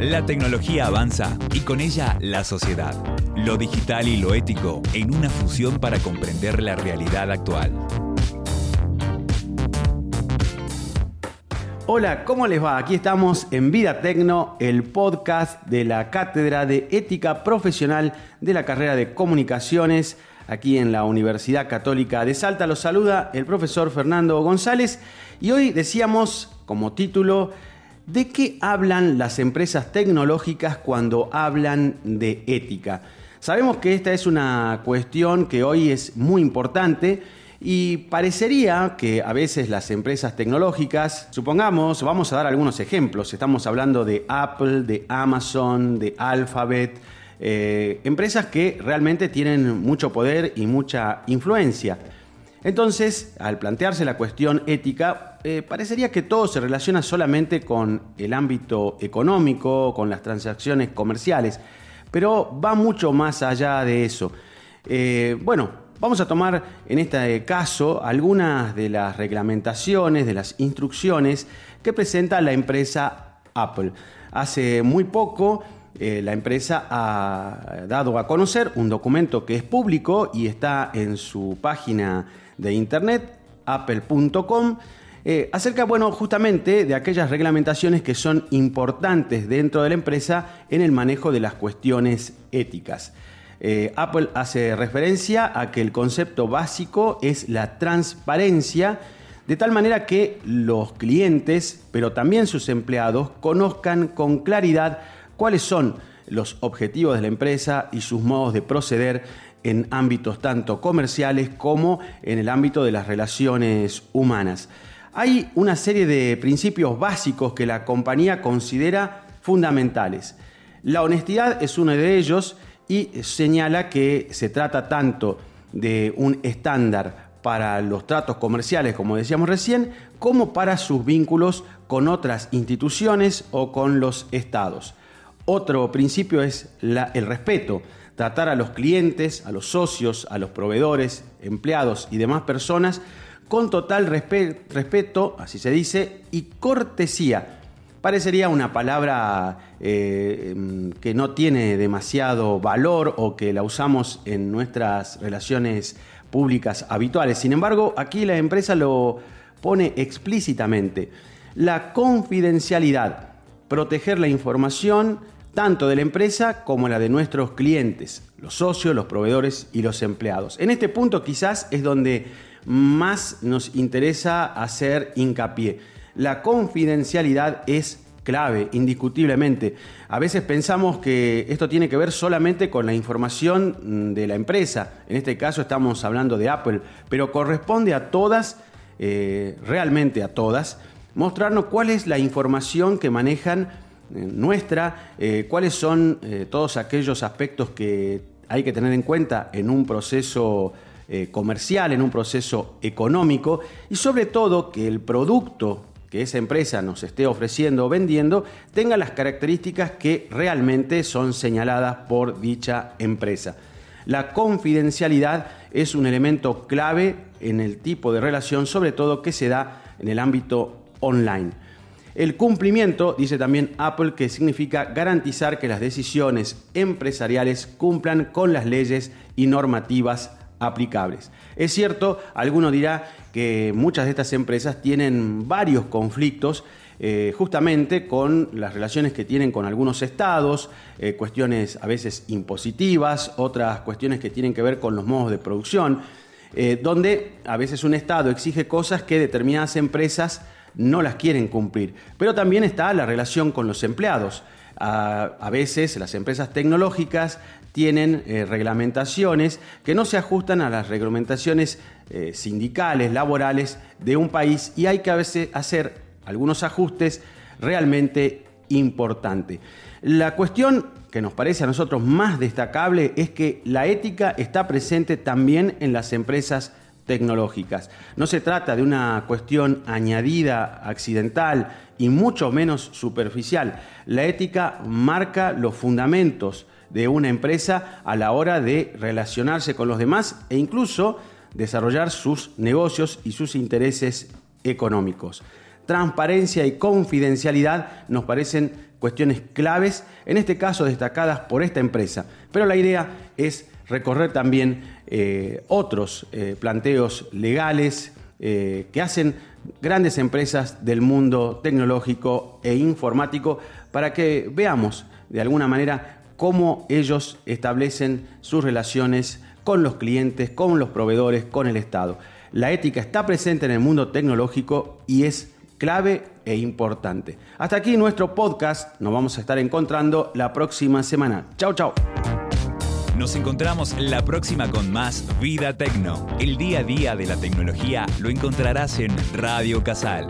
La tecnología avanza y con ella la sociedad. Lo digital y lo ético en una fusión para comprender la realidad actual. Hola, ¿cómo les va? Aquí estamos en Vida Tecno, el podcast de la Cátedra de Ética Profesional de la carrera de Comunicaciones, aquí en la Universidad Católica de Salta. Los saluda el profesor Fernando González y hoy decíamos como título ¿De qué hablan las empresas tecnológicas cuando hablan de ética? Sabemos que esta es una cuestión que hoy es muy importante y parecería que a veces las empresas tecnológicas, supongamos, vamos a dar algunos ejemplos, estamos hablando de Apple, de Amazon, de Alphabet, eh, empresas que realmente tienen mucho poder y mucha influencia. Entonces, al plantearse la cuestión ética, eh, parecería que todo se relaciona solamente con el ámbito económico, con las transacciones comerciales, pero va mucho más allá de eso. Eh, bueno, vamos a tomar en este caso algunas de las reglamentaciones, de las instrucciones que presenta la empresa Apple. Hace muy poco eh, la empresa ha dado a conocer un documento que es público y está en su página de internet, apple.com, eh, acerca, bueno, justamente de aquellas reglamentaciones que son importantes dentro de la empresa en el manejo de las cuestiones éticas. Eh, Apple hace referencia a que el concepto básico es la transparencia, de tal manera que los clientes, pero también sus empleados, conozcan con claridad cuáles son los objetivos de la empresa y sus modos de proceder en ámbitos tanto comerciales como en el ámbito de las relaciones humanas. Hay una serie de principios básicos que la compañía considera fundamentales. La honestidad es uno de ellos y señala que se trata tanto de un estándar para los tratos comerciales, como decíamos recién, como para sus vínculos con otras instituciones o con los estados. Otro principio es el respeto tratar a los clientes, a los socios, a los proveedores, empleados y demás personas con total respeto, así se dice, y cortesía. Parecería una palabra eh, em, que no tiene demasiado valor o que la usamos en nuestras relaciones públicas habituales. Sin embargo, aquí la empresa lo pone explícitamente. La confidencialidad, proteger la información, tanto de la empresa como la de nuestros clientes, los socios, los proveedores y los empleados. En este punto quizás es donde más nos interesa hacer hincapié. La confidencialidad es clave, indiscutiblemente. A veces pensamos que esto tiene que ver solamente con la información de la empresa, en este caso estamos hablando de Apple, pero corresponde a todas, eh, realmente a todas, mostrarnos cuál es la información que manejan nuestra, eh, cuáles son eh, todos aquellos aspectos que hay que tener en cuenta en un proceso eh, comercial, en un proceso económico y sobre todo que el producto que esa empresa nos esté ofreciendo o vendiendo tenga las características que realmente son señaladas por dicha empresa. La confidencialidad es un elemento clave en el tipo de relación, sobre todo que se da en el ámbito online. El cumplimiento, dice también Apple, que significa garantizar que las decisiones empresariales cumplan con las leyes y normativas aplicables. Es cierto, alguno dirá que muchas de estas empresas tienen varios conflictos eh, justamente con las relaciones que tienen con algunos estados, eh, cuestiones a veces impositivas, otras cuestiones que tienen que ver con los modos de producción, eh, donde a veces un estado exige cosas que determinadas empresas no las quieren cumplir. Pero también está la relación con los empleados. A, veces las empresas tecnológicas tienen eh, reglamentaciones que no se ajustan a las reglamentaciones eh, sindicales, laborales de un país y hay que a veces hacer algunos ajustes realmente importantes. La cuestión que nos parece a nosotros más destacable es que la ética está presente también en las empresas tecnológicas. No se trata de una cuestión añadida, accidental y mucho menos superficial. La ética marca los fundamentos de una empresa a la hora de relacionarse con los demás e incluso desarrollar sus negocios y sus intereses económicos. transparencia y confidencialidad nos parecen cuestiones claves, en este caso destacadas por esta empresa. Pero la idea es recorrer también eh, otros eh, planteos legales eh, que hacen grandes empresas del mundo tecnológico e informático para que veamos de alguna manera cómo ellos establecen sus relaciones con los clientes, con los proveedores, con el Estado. La ética está presente en el mundo tecnológico y es clave e importante. Hasta aquí nuestro podcast. Nos vamos a estar encontrando la próxima semana. Chao, chao. Nos encontramos la próxima con más Vida Tecno. El día a día de la tecnología lo encontrarás en Radio Casal